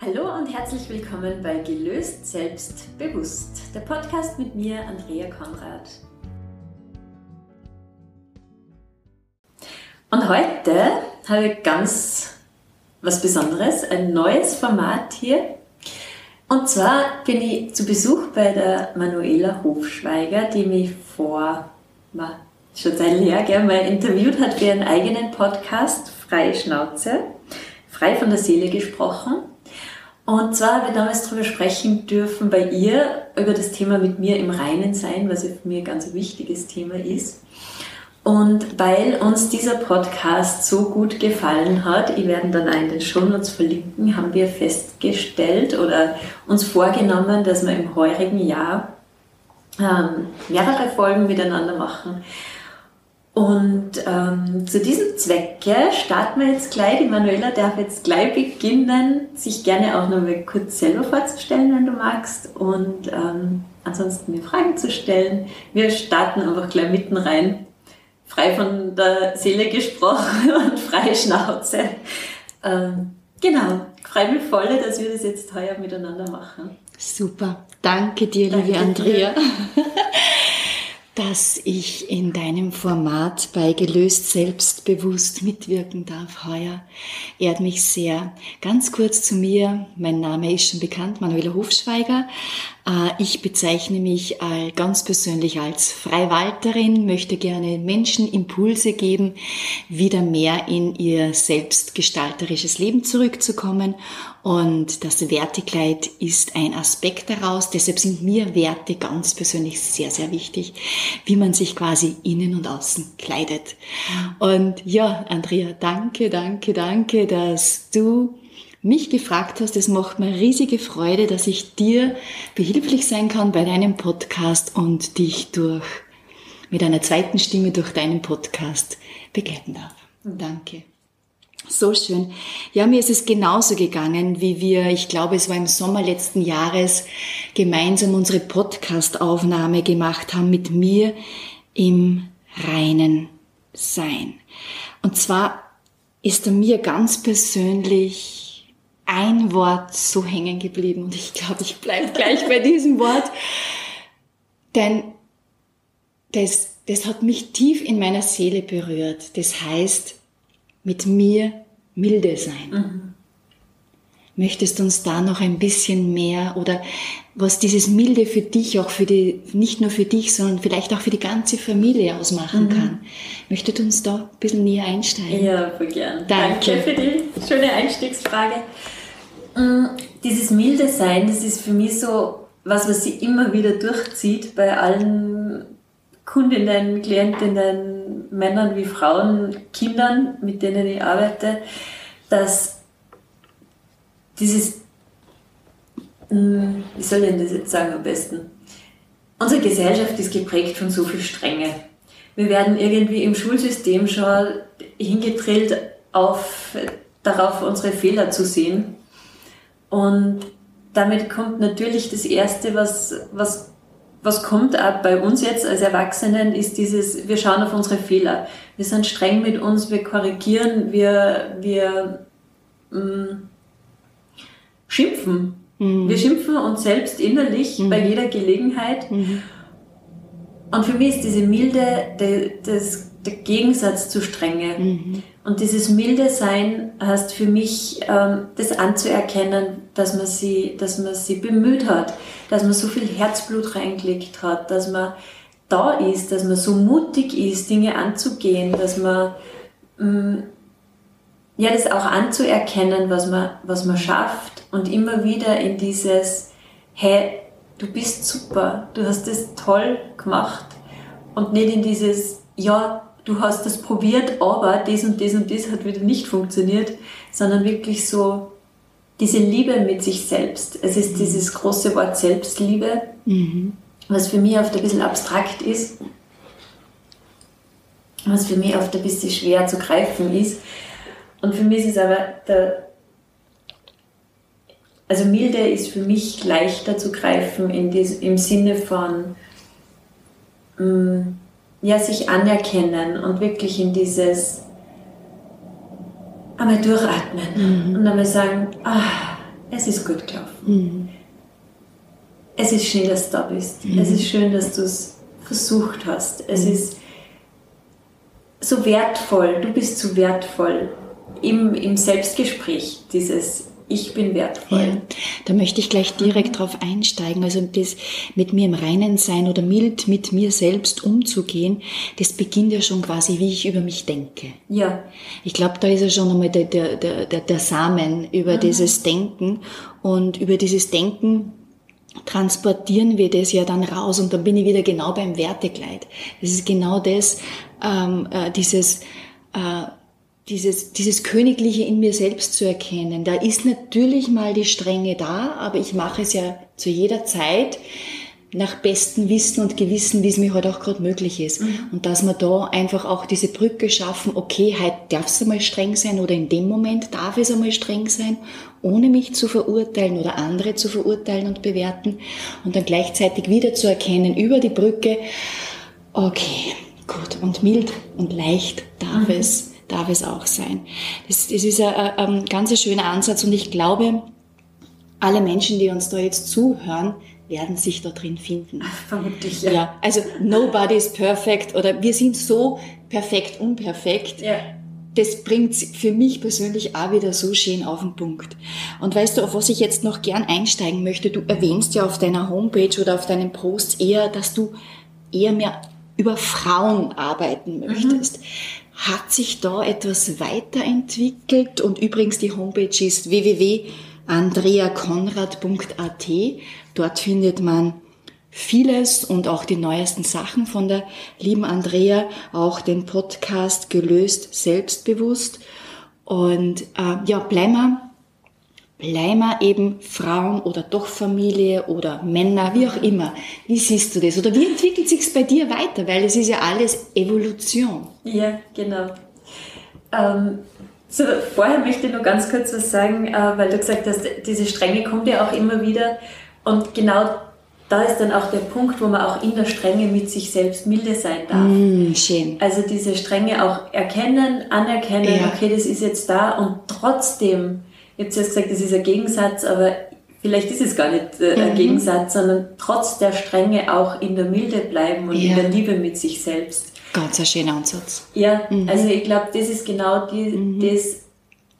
Hallo und herzlich willkommen bei Gelöst Selbstbewusst, der Podcast mit mir, Andrea Konrad. Und heute habe ich ganz was Besonderes, ein neues Format hier. Und zwar bin ich zu Besuch bei der Manuela Hofschweiger, die mich vor schon seit Jahren mal interviewt hat für ihren eigenen Podcast Freie Schnauze, frei von der Seele gesprochen. Und zwar habe ich damals darüber sprechen dürfen bei ihr über das Thema mit mir im Reinen sein, was für mich ein ganz wichtiges Thema ist. Und weil uns dieser Podcast so gut gefallen hat, ich werde dann auch in den Shownotes verlinken, haben wir festgestellt oder uns vorgenommen, dass wir im heurigen Jahr ähm, mehrere Folgen miteinander machen. Und ähm, zu diesem Zwecke starten wir jetzt gleich. Die Manuela darf jetzt gleich beginnen, sich gerne auch noch mal kurz selber vorzustellen, wenn du magst. Und ähm, ansonsten mir Fragen zu stellen. Wir starten einfach gleich mitten rein. Frei von der Seele gesprochen und freie Schnauze. Ähm, genau, freue mich voll, dass wir das jetzt heuer miteinander machen. Super. Danke dir, Danke liebe Andrea. Dir. dass ich in deinem Format bei Gelöst Selbstbewusst mitwirken darf heuer. Ehrt mich sehr. Ganz kurz zu mir. Mein Name ist schon bekannt, Manuela Hofschweiger. Äh, ich bezeichne mich ganz persönlich als Freiwalterin, möchte gerne Menschen Impulse geben, wieder mehr in ihr selbstgestalterisches Leben zurückzukommen. Und das Wertekleid ist ein Aspekt daraus. Deshalb sind mir Werte ganz persönlich sehr, sehr wichtig, wie man sich quasi innen und außen kleidet. Und ja, Andrea, danke, danke, danke, dass du mich gefragt hast. Es macht mir riesige Freude, dass ich dir behilflich sein kann bei deinem Podcast und dich durch, mit einer zweiten Stimme durch deinen Podcast begleiten darf. Danke. So schön. Ja, mir ist es genauso gegangen, wie wir, ich glaube, es war im Sommer letzten Jahres, gemeinsam unsere Podcast-Aufnahme gemacht haben mit mir im reinen Sein. Und zwar ist er mir ganz persönlich ein Wort so hängen geblieben und ich glaube, ich bleibe gleich bei diesem Wort, denn das, das hat mich tief in meiner Seele berührt. Das heißt, mit mir milde sein. Mhm. Möchtest du uns da noch ein bisschen mehr oder was dieses Milde für dich, auch für die, nicht nur für dich, sondern vielleicht auch für die ganze Familie ausmachen mhm. kann? Möchtest du uns da ein bisschen näher einsteigen? Ja, voll gern. Danke. Danke für die schöne Einstiegsfrage. Mm, dieses milde Sein, das ist für mich so was, was sie immer wieder durchzieht bei allen Kundinnen, Klientinnen, Männern wie Frauen, Kindern, mit denen ich arbeite, dass dieses, mm, wie soll ich das jetzt sagen am besten? Unsere Gesellschaft ist geprägt von so viel Strenge. Wir werden irgendwie im Schulsystem schon hingedrillt, auf, darauf unsere Fehler zu sehen und damit kommt natürlich das Erste, was, was, was kommt auch bei uns jetzt als Erwachsenen, ist dieses, wir schauen auf unsere Fehler. Wir sind streng mit uns, wir korrigieren, wir, wir mh, mm, schimpfen. Mhm. Wir schimpfen uns selbst innerlich mhm. bei jeder Gelegenheit. Mhm. Und für mich ist diese Milde der, das, der Gegensatz zu Strenge. Mhm. Und dieses milde Sein heißt für mich, ähm, das anzuerkennen, dass man, sie, dass man sie bemüht hat, dass man so viel Herzblut reingelegt hat, dass man da ist, dass man so mutig ist, Dinge anzugehen, dass man ähm, ja das auch anzuerkennen, was man, was man schafft und immer wieder in dieses, hey, du bist super, du hast das toll gemacht und nicht in dieses, ja, du hast das probiert, aber das und das und das hat wieder nicht funktioniert, sondern wirklich so diese Liebe mit sich selbst. Es ist mhm. dieses große Wort Selbstliebe, mhm. was für mich oft ein bisschen abstrakt ist, was für mich oft ein bisschen schwer zu greifen ist. Und für mich ist es aber der, also milde ist für mich leichter zu greifen in des, im Sinne von, mh, mm, ja, sich anerkennen und wirklich in dieses einmal durchatmen mhm. und einmal sagen, ah, es ist gut gelaufen. Mhm. Es ist schön, dass du da bist. Mhm. Es ist schön, dass du es versucht hast. Es mhm. ist so wertvoll, du bist so wertvoll im, im Selbstgespräch, dieses ich bin wertvoll. Ja, da möchte ich gleich direkt mhm. drauf einsteigen. Also das mit mir im Reinen sein oder mild mit mir selbst umzugehen, das beginnt ja schon quasi, wie ich über mich denke. Ja. Ich glaube, da ist ja schon einmal der, der, der, der Samen über mhm. dieses Denken und über dieses Denken transportieren wir das ja dann raus und dann bin ich wieder genau beim Wertegleit. Das ist genau das, ähm, äh, dieses äh, dieses, dieses Königliche in mir selbst zu erkennen. Da ist natürlich mal die Strenge da, aber ich mache es ja zu jeder Zeit nach bestem Wissen und Gewissen, wie es mir heute halt auch gerade möglich ist. Mhm. Und dass wir da einfach auch diese Brücke schaffen, okay, heute darf es einmal streng sein oder in dem Moment darf es einmal streng sein, ohne mich zu verurteilen oder andere zu verurteilen und bewerten und dann gleichzeitig wieder zu erkennen über die Brücke, okay, gut und mild und leicht darf mhm. es darf es auch sein. Das, das ist ein, ein ganz schöner Ansatz und ich glaube, alle Menschen, die uns da jetzt zuhören, werden sich da drin finden. Vermutlich, ja. ja. Also nobody is perfect oder wir sind so perfekt, unperfekt. Ja. Das bringt für mich persönlich auch wieder so schön auf den Punkt. Und weißt du, auf was ich jetzt noch gern einsteigen möchte, du erwähnst ja auf deiner Homepage oder auf deinen Posts eher, dass du eher mehr über Frauen arbeiten möchtest. Mhm. Hat sich da etwas weiterentwickelt? Und übrigens, die Homepage ist www.andreakonrad.at. Dort findet man vieles und auch die neuesten Sachen von der lieben Andrea, auch den Podcast Gelöst Selbstbewusst. Und äh, ja, bleiben wir bleiben wir eben Frauen oder doch Familie oder Männer, wie auch immer. Wie siehst du das? Oder wie entwickelt sich's bei dir weiter? Weil es ist ja alles Evolution. Ja, genau. Ähm, so, vorher möchte ich nur ganz kurz was sagen, äh, weil du gesagt hast, diese Strenge kommt ja auch immer wieder. Und genau da ist dann auch der Punkt, wo man auch in der Strenge mit sich selbst milde sein darf. Mm, schön. Also diese Strenge auch erkennen, anerkennen, ja. okay, das ist jetzt da und trotzdem ich habe zuerst gesagt, das ist ein Gegensatz, aber vielleicht ist es gar nicht äh, ein mhm. Gegensatz, sondern trotz der Strenge auch in der Milde bleiben und ja. in der Liebe mit sich selbst. Ganz ein schöner Ansatz. Ja, mhm. also ich glaube, das ist genau die, mhm. das,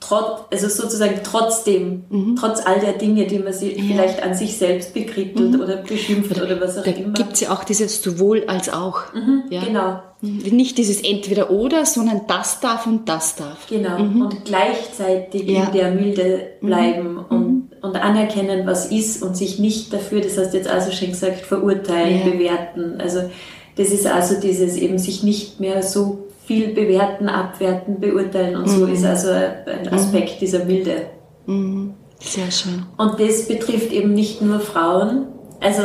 trotz, also sozusagen trotzdem, mhm. trotz all der Dinge, die man sich ja. vielleicht an sich selbst bekrittelt mhm. oder beschimpft oder, was auch da immer. Da gibt es ja auch dieses sowohl als auch. Mhm, ja. Genau. Mhm. Nicht dieses entweder oder, sondern das darf und das darf. Genau. Mhm. Und gleichzeitig ja. in der Milde mhm. bleiben und, und anerkennen, was ist und sich nicht dafür, das hast du jetzt also schon gesagt, verurteilen, bewerten. Also das ist also dieses eben sich nicht mehr so viel bewerten, abwerten, beurteilen und mhm. so ist also ein mhm. Aspekt mhm. dieser Milde. Mhm. Sehr schön. Und das betrifft eben nicht nur Frauen. Also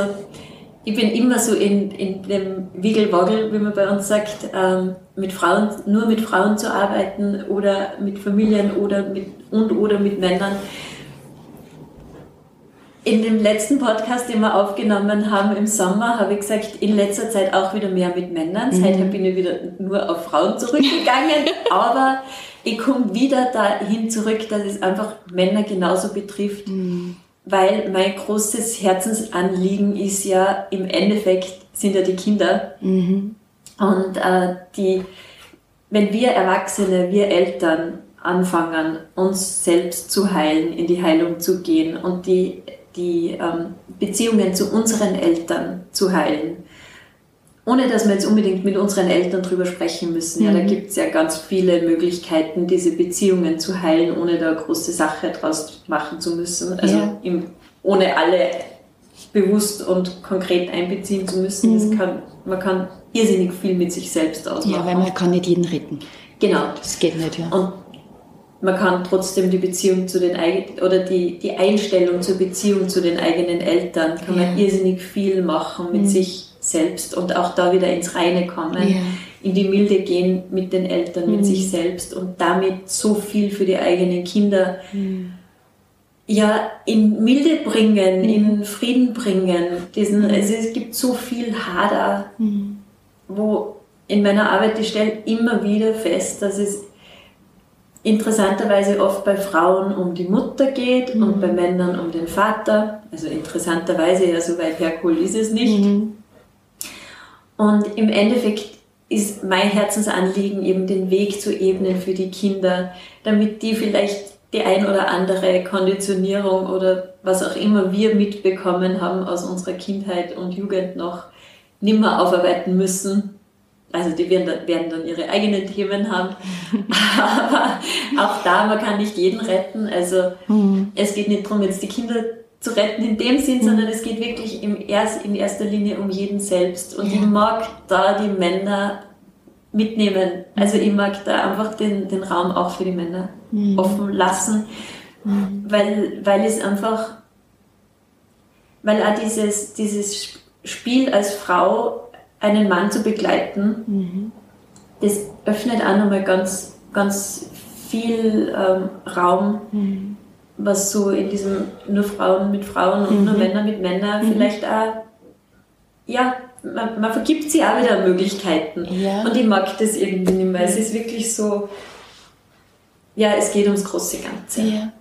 ich bin immer so in, in dem Wiggelwaggel, wie man bei uns sagt, ähm, mit Frauen, nur mit Frauen zu arbeiten oder mit Familien oder mit und oder mit Männern in dem letzten Podcast, den wir aufgenommen haben im Sommer, habe ich gesagt, in letzter Zeit auch wieder mehr mit Männern. Mhm. Seither bin ich wieder nur auf Frauen zurückgegangen. aber ich komme wieder dahin zurück, dass es einfach Männer genauso betrifft. Mhm. Weil mein großes Herzensanliegen ist ja, im Endeffekt sind ja die Kinder. Mhm. Und äh, die, wenn wir Erwachsene, wir Eltern anfangen, uns selbst zu heilen, in die Heilung zu gehen und die die ähm, Beziehungen zu unseren Eltern zu heilen. Ohne dass wir jetzt unbedingt mit unseren Eltern drüber sprechen müssen. Ja, da mhm. gibt es ja ganz viele Möglichkeiten, diese Beziehungen zu heilen, ohne da große Sache draus machen zu müssen. Also ja. im, ohne alle bewusst und konkret einbeziehen zu müssen. Mhm. Kann, man kann irrsinnig viel mit sich selbst ausmachen. Ja, weil man kann nicht jeden retten. Genau. Das geht nicht, ja. Und man kann trotzdem die Beziehung zu den eigenen oder die, die Einstellung zur Beziehung zu den eigenen Eltern, kann ja. man irrsinnig viel machen mit mhm. sich selbst und auch da wieder ins Reine kommen, ja. in die Milde gehen mit den Eltern, mhm. mit sich selbst und damit so viel für die eigenen Kinder mhm. ja in Milde bringen, mhm. in Frieden bringen. Diesen, mhm. also es gibt so viel Hader, mhm. wo in meiner Arbeit, ich stelle immer wieder fest, dass es interessanterweise oft bei Frauen um die Mutter geht Mhm. und bei Männern um den Vater. Also interessanterweise, ja, so weit hergeholt ist es nicht. Mhm. Und im Endeffekt ist mein Herzensanliegen eben den Weg zu ebnen für die Kinder, damit die vielleicht die ein oder andere Konditionierung oder was auch immer wir mitbekommen haben aus unserer Kindheit und Jugend noch nimmer aufarbeiten müssen. Also die werden dann, werden dann ihre eigenen Themen haben. Aber auch da, man kann nicht jeden retten. Also Mhm. es geht nicht darum, jetzt die Kinder zu retten in dem Sinn, sondern es geht wirklich im erst, in erster Linie um jeden selbst. Und Ja. ich mag da die Männer mitnehmen. Also ich mag da einfach den, den Raum auch für die Männer Mhm. offen lassen, weil, weil es einfach, weil auch dieses, dieses Spiel als Frau einen Mann zu begleiten, Mhm. das öffnet auch nochmal ganz, ganz viel ähm, Raum, Mhm. was so in diesem nur Frauen mit Frauen und nur Männer mit Männern vielleicht auch, ja, man, man vergibt sich auch wieder Möglichkeiten. Ja. Und ich mag das irgendwie nicht mehr. Es ist wirklich so, ja, es geht ums große Ganze. Ja.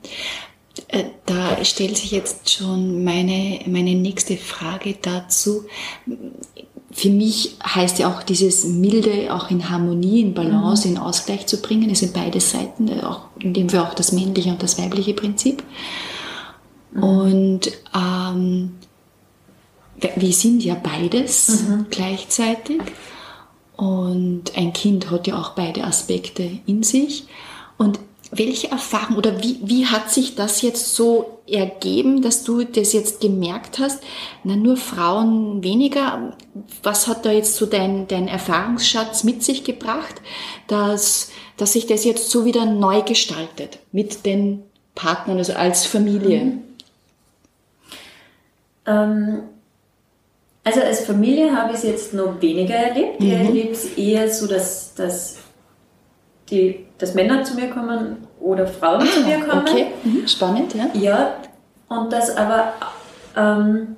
Äh, Da stellt sich jetzt schon meine, meine nächste Frage dazu. Für mich heißt ja auch dieses Milde auch in Harmonie, in Balance, in Ausgleich zu bringen. Es sind beide Seiten, äh, auch in dem Fall auch das männliche und das weibliche Prinzip. Und ähm, wir- wir sind ja beides gleichzeitig. Und ein Kind hat ja auch beide Aspekte in sich. Und welche Erfahrung oder wie, wie hat sich das jetzt so ergeben, dass du das jetzt gemerkt hast? Na, nur Frauen weniger. Was hat da jetzt so dein, dein Erfahrungsschatz mit sich gebracht, dass, dass sich das jetzt so wieder neu gestaltet mit den Partnern, also als Familie? Ähm, also als Familie habe ich es jetzt noch weniger erlebt. Ich erlebe es eher so, dass, dass, die, dass Männer zu mir kommen oder Frauen zu mir kommen. okay, mhm. spannend, ja. Ja, und dass aber ähm,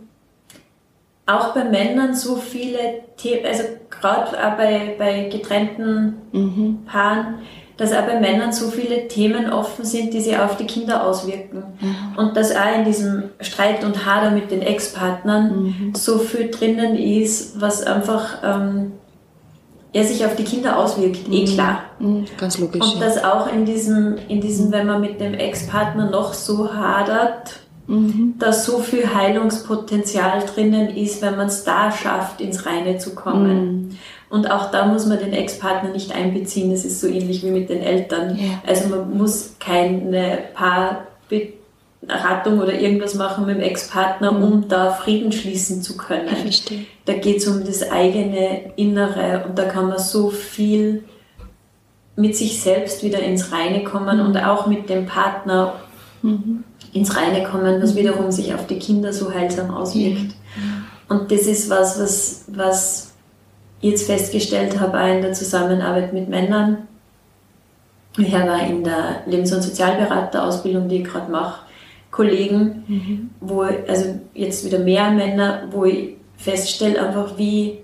auch bei Männern so viele Themen, also gerade auch bei, bei getrennten Mhm. Paaren, dass auch bei Männern so viele Themen offen sind, die sich auf die Kinder auswirken. Und dass auch in diesem Streit und Hader mit den Ex-Partnern so viel drinnen ist, was einfach ähm, ja, sich auf die Kinder auswirkt, eh klar. Mhm. Ganz logisch. Und ja. dass auch in diesem, in diesem, wenn man mit dem Ex-Partner noch so hadert, Mhm. dass so viel Heilungspotenzial drinnen ist, wenn man es da schafft, ins Reine zu kommen. Mhm. Und auch da muss man den Ex-Partner nicht einbeziehen. Das ist so ähnlich wie mit den Eltern. Ja. Also man muss keine Paarberatung oder irgendwas machen mit dem Ex-Partner, um da Frieden schließen zu können. Ich verstehe. Da geht es um das eigene Innere und da kann man so viel mit sich selbst wieder ins Reine kommen und auch mit dem Partner ins Reine kommen, was wiederum sich auf die Kinder so heilsam auswirkt. Und das ist was, was, was ich jetzt festgestellt habe, auch in der Zusammenarbeit mit Männern. Ich auch in der Lebens- und Sozialberaterausbildung, die ich gerade mache, Kollegen, wo, also jetzt wieder mehr Männer, wo ich feststelle einfach, wie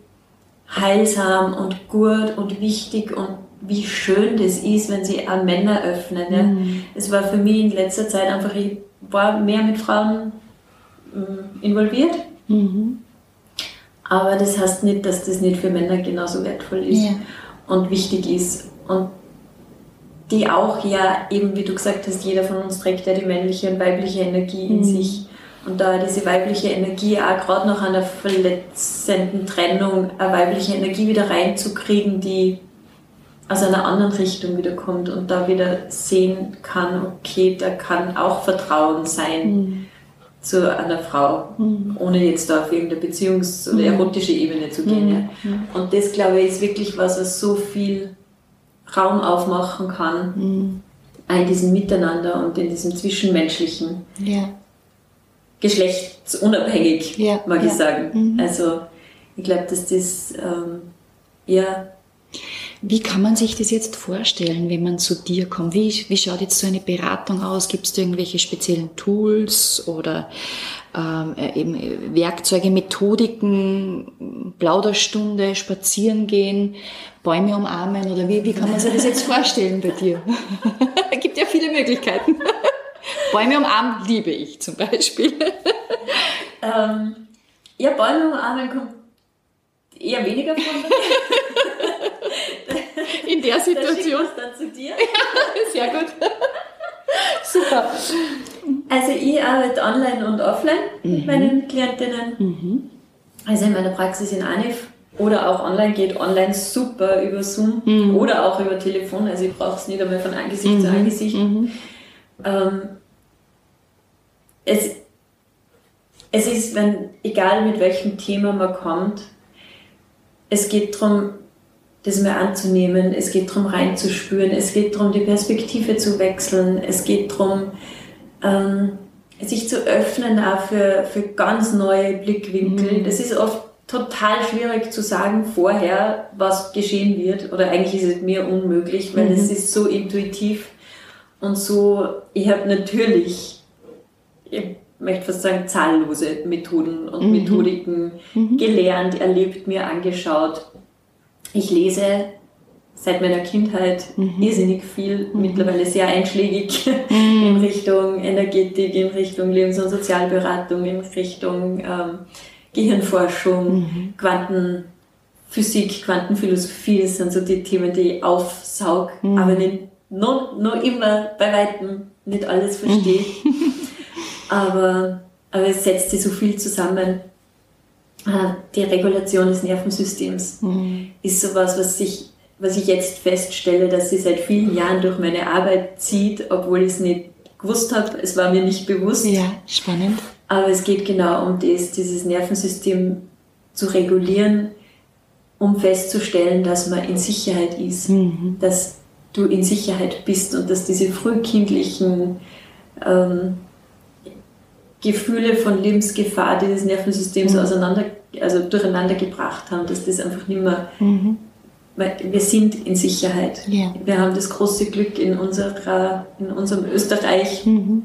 heilsam und gut und wichtig und wie schön das ist, wenn sie an Männer öffnen. Ja. Es war für mich in letzter Zeit einfach, ich war mehr mit Frauen mm, involviert, Mhm. aber das heißt nicht, dass das nicht für Männer genauso wertvoll ist Ja. und wichtig ist. Und die auch ja, eben wie du gesagt hast, jeder von uns trägt ja die männliche und weibliche Energie in sich. Und da diese weibliche Energie auch gerade nach einer verletzenden Trennung, eine weibliche Energie wieder reinzukriegen, die aus einer anderen Richtung wieder kommt und da wieder sehen kann, okay, da kann auch Vertrauen sein zu einer Frau, ohne jetzt da auf irgendeine Beziehungs- oder erotische Ebene zu gehen. Ja. Und das, glaube ich, ist wirklich was, was so viel Raum aufmachen kann in diesem Miteinander und in diesem Zwischenmenschlichen, Ja. geschlechtsunabhängig, Ja, mag ja. ich sagen. Also ich glaube, dass das, ähm, ja, Wie kann man sich das jetzt vorstellen, wenn man zu dir kommt? Wie, wie schaut jetzt so eine Beratung aus? Gibt es irgendwelche speziellen Tools oder ähm, äh, eben Werkzeuge, Methodiken, Plauderstunde, spazieren gehen, Bäume umarmen oder wie, wie kann man sich das jetzt vorstellen bei dir? es gibt ja viele Möglichkeiten. Bäume umarmen liebe ich zum Beispiel. Ähm, ja, Bäume umarmen kommt eher weniger vor. In der Situation. Da dann zu dir. Sehr gut. Super. Also ich arbeite online und offline mhm. mit meinen Klientinnen. Mhm. Also in meiner Praxis in Anif oder auch online geht online super über Zoom mhm. oder auch über Telefon. Also ich brauche es nicht einmal von Angesicht zu mhm. Angesicht. Mhm. Ähm, es, es ist, wenn, egal mit welchem Thema man kommt, es geht darum, das mal anzunehmen, es geht darum reinzuspüren, es geht darum, die Perspektive zu wechseln, es geht darum, ähm, sich zu öffnen auch für, für ganz neue Blickwinkel. Mhm. Das ist oft total schwierig zu sagen vorher, was geschehen wird. Oder eigentlich ist es mir unmöglich, weil mhm. es ist so intuitiv und so, ich habe natürlich, ich möchte fast sagen, zahllose Methoden und mhm. Methodiken mhm. gelernt, erlebt, mir angeschaut. Ich lese seit meiner Kindheit mhm. irrsinnig viel, mhm. mittlerweile sehr einschlägig mhm. in Richtung Energetik, in Richtung Lebens- und Sozialberatung, in Richtung ähm, Gehirnforschung, mhm. Quantenphysik, Quantenphilosophie, das sind so die Themen, die ich aufsaug, aber nicht, noch, noch immer bei Weitem nicht alles verstehe. aber, aber es setzt sich so viel zusammen. Ah, die Regulation des Nervensystems mhm. ist sowas, was sich was ich jetzt feststelle, dass sie seit vielen Jahren durch meine Arbeit zieht, obwohl ich es nicht gewusst habe. Es war mir nicht bewusst. Ja, spannend. Aber es geht genau um das, dieses Nervensystem zu regulieren, um festzustellen, dass man in Sicherheit ist, mhm. dass du in Sicherheit bist und dass diese frühkindlichen ähm, Gefühle von Lebensgefahr, die das Nervensystem mhm. auseinander, also durcheinander gebracht haben, dass das einfach nicht mehr mhm weil wir sind in Sicherheit. Ja. Wir haben das große Glück in, unserer, in unserem Österreich mhm.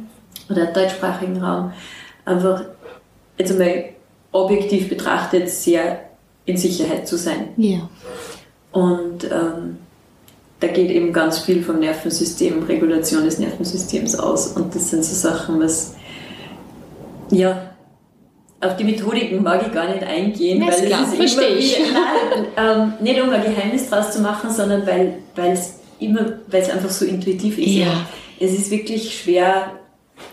oder deutschsprachigen Raum einfach jetzt einmal objektiv betrachtet sehr in Sicherheit zu sein. Ja. Und ähm, da geht eben ganz viel vom Nervensystem, Regulation des Nervensystems aus. Und das sind so Sachen, was ja auf die Methodiken mag ich gar nicht eingehen, Na, weil es ist immer ich. Nein, ähm, nicht um ein Geheimnis draus zu machen, sondern weil, weil es immer, weil es einfach so intuitiv ist. Ja. Es ist wirklich schwer,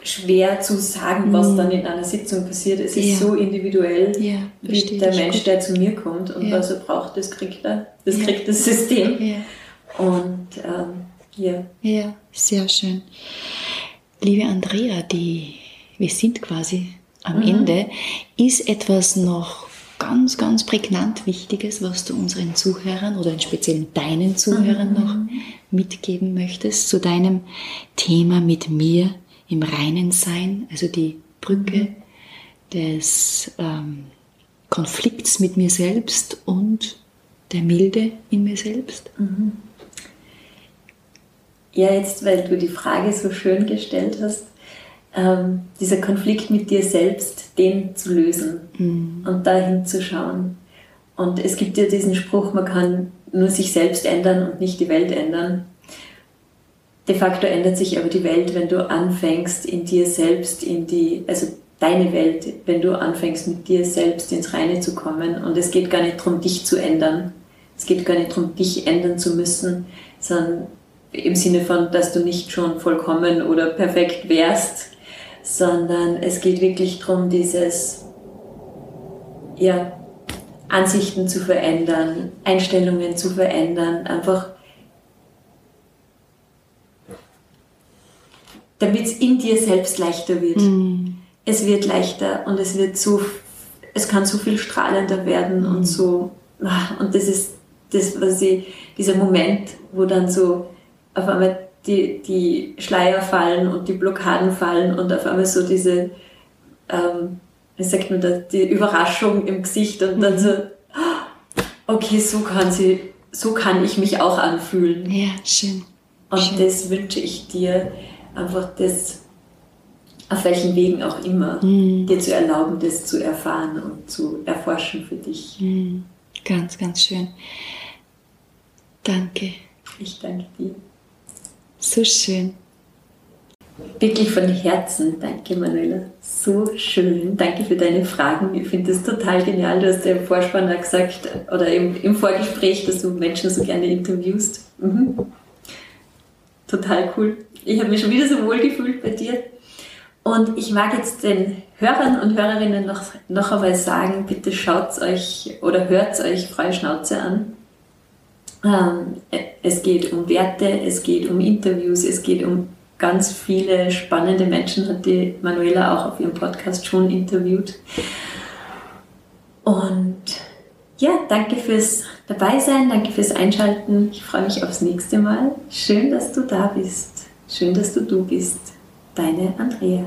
schwer zu sagen, was mhm. dann in einer Sitzung passiert. Es ist ja. so individuell, ja, wie der Mensch, gut. der zu mir kommt und was er braucht, das kriegt er. Das kriegt das System. Und ähm, ja. Ja, sehr schön. Liebe Andrea, die, wir sind quasi am mhm. Ende, ist etwas noch ganz, ganz prägnant Wichtiges, was du unseren Zuhörern oder speziell deinen Zuhörern mhm. noch mitgeben möchtest zu deinem Thema mit mir im Reinen sein, also die Brücke mhm. des ähm, Konflikts mit mir selbst und der Milde in mir selbst? Mhm. Ja, jetzt, weil du die Frage so schön gestellt hast, ähm, dieser Konflikt mit dir selbst, den zu lösen mhm. und da hinzuschauen. Und es gibt ja diesen Spruch, man kann nur sich selbst ändern und nicht die Welt ändern. De facto ändert sich aber die Welt, wenn du anfängst, in dir selbst, in die, also deine Welt, wenn du anfängst, mit dir selbst ins Reine zu kommen. Und es geht gar nicht darum, dich zu ändern. Es geht gar nicht darum, dich ändern zu müssen, sondern im Sinne von, dass du nicht schon vollkommen oder perfekt wärst, sondern es geht wirklich darum, dieses, ja, Ansichten zu verändern, Einstellungen zu verändern, einfach damit es in dir selbst leichter wird. Mm. Es wird leichter und es wird so, es kann so viel strahlender werden mm. und so, ah, und das ist das, was ich, dieser Moment, wo dann so auf einmal die, die Schleier fallen und die Blockaden fallen und auf einmal so diese, ähm, wie sagt man das, die Überraschung im Gesicht und dann mhm. so, okay, so kann sie so kann ich mich auch anfühlen. Ja, schön. Und schön. das wünsche ich dir, einfach das, auf welchen Wegen auch immer, Mhm. dir zu erlauben, das zu erfahren und zu erforschen für dich. Mhm. Ganz, ganz schön. Danke. Ich danke dir. So schön. Wirklich von Herzen danke, Manuela. So schön. Danke für deine Fragen. Ich finde das total genial. Du hast ja im Vorspann auch gesagt oder im, im Vorgespräch, dass du Menschen so gerne interviewst. Mhm. Total cool. Ich habe mich schon wieder so wohl gefühlt bei dir. Und ich mag jetzt den Hörern und Hörerinnen noch, noch einmal sagen, bitte schaut euch oder hört euch Freie Schnauze an. Ähm, es geht um Werte, es geht um Interviews, es geht um ganz viele spannende Menschen, hat die Manuela auch auf ihrem Podcast schon interviewt. Und ja, danke fürs Dabeisein, danke fürs Einschalten. Ich freue mich aufs nächste Mal. Schön, dass du da bist. Schön, dass du du bist. Deine Andrea.